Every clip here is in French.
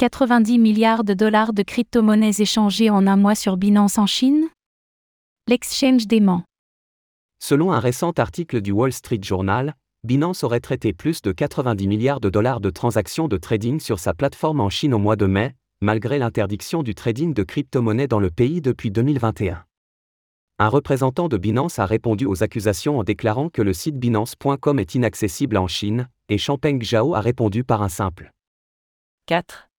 90 milliards de dollars de crypto-monnaies échangées en un mois sur Binance en Chine? L'exchange dément. Selon un récent article du Wall Street Journal, Binance aurait traité plus de 90 milliards de dollars de transactions de trading sur sa plateforme en Chine au mois de mai, malgré l'interdiction du trading de crypto-monnaies dans le pays depuis 2021. Un représentant de Binance a répondu aux accusations en déclarant que le site binance.com est inaccessible en Chine, et Champeng Zhao a répondu par un simple 4.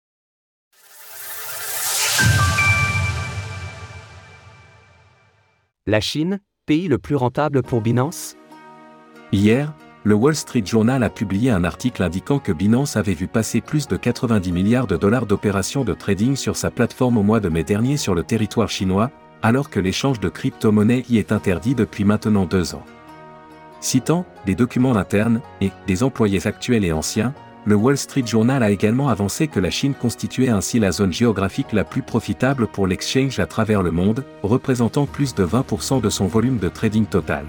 La Chine, pays le plus rentable pour Binance? Hier, le Wall Street Journal a publié un article indiquant que Binance avait vu passer plus de 90 milliards de dollars d'opérations de trading sur sa plateforme au mois de mai dernier sur le territoire chinois, alors que l'échange de crypto-monnaies y est interdit depuis maintenant deux ans. Citant des documents internes et des employés actuels et anciens, le Wall Street Journal a également avancé que la Chine constituait ainsi la zone géographique la plus profitable pour l'exchange à travers le monde, représentant plus de 20% de son volume de trading total.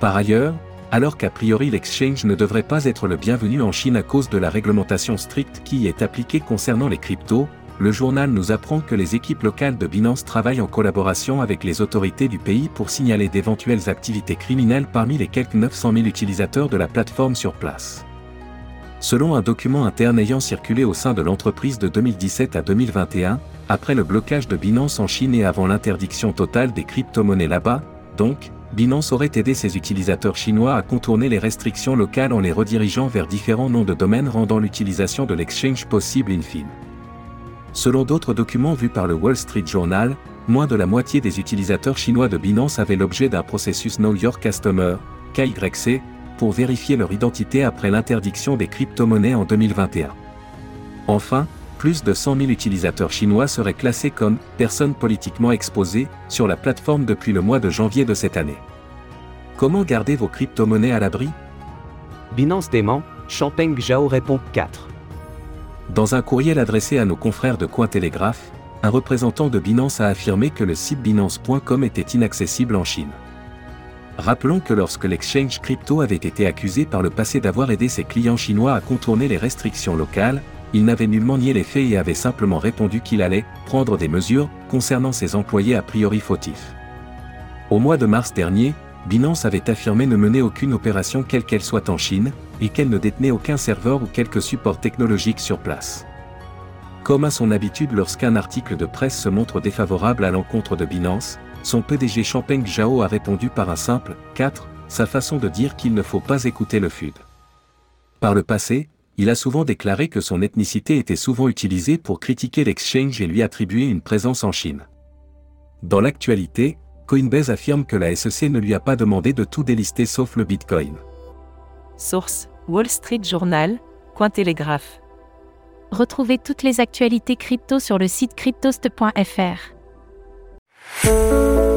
Par ailleurs, alors qu'a priori l'exchange ne devrait pas être le bienvenu en Chine à cause de la réglementation stricte qui y est appliquée concernant les cryptos, le journal nous apprend que les équipes locales de Binance travaillent en collaboration avec les autorités du pays pour signaler d'éventuelles activités criminelles parmi les quelques 900 000 utilisateurs de la plateforme sur place. Selon un document interne ayant circulé au sein de l'entreprise de 2017 à 2021, après le blocage de Binance en Chine et avant l'interdiction totale des crypto-monnaies là-bas, donc, Binance aurait aidé ses utilisateurs chinois à contourner les restrictions locales en les redirigeant vers différents noms de domaines rendant l'utilisation de l'exchange possible in fine. Selon d'autres documents vus par le Wall Street Journal, moins de la moitié des utilisateurs chinois de Binance avaient l'objet d'un processus Know Your Customer, KYC, pour vérifier leur identité après l'interdiction des crypto-monnaies en 2021. Enfin, plus de 100 000 utilisateurs chinois seraient classés comme personnes politiquement exposées sur la plateforme depuis le mois de janvier de cette année. Comment garder vos crypto-monnaies à l'abri? Binance dément, Champeng Zhao répond 4. Dans un courriel adressé à nos confrères de Cointelegraph, un représentant de Binance a affirmé que le site binance.com était inaccessible en Chine. Rappelons que lorsque l'exchange crypto avait été accusé par le passé d'avoir aidé ses clients chinois à contourner les restrictions locales, il n'avait nullement nié les faits et avait simplement répondu qu'il allait prendre des mesures concernant ses employés a priori fautifs. Au mois de mars dernier, Binance avait affirmé ne mener aucune opération quelle qu'elle soit en Chine, et qu'elle ne détenait aucun serveur ou quelque support technologique sur place. Comme à son habitude lorsqu'un article de presse se montre défavorable à l'encontre de Binance, son PDG Champeng Zhao a répondu par un simple 4, sa façon de dire qu'il ne faut pas écouter le FUD. Par le passé, il a souvent déclaré que son ethnicité était souvent utilisée pour critiquer l'exchange et lui attribuer une présence en Chine. Dans l'actualité, Coinbase affirme que la SEC ne lui a pas demandé de tout délister sauf le Bitcoin. Source Wall Street Journal, Cointelegraph. Retrouvez toutes les actualités crypto sur le site cryptost.fr. Música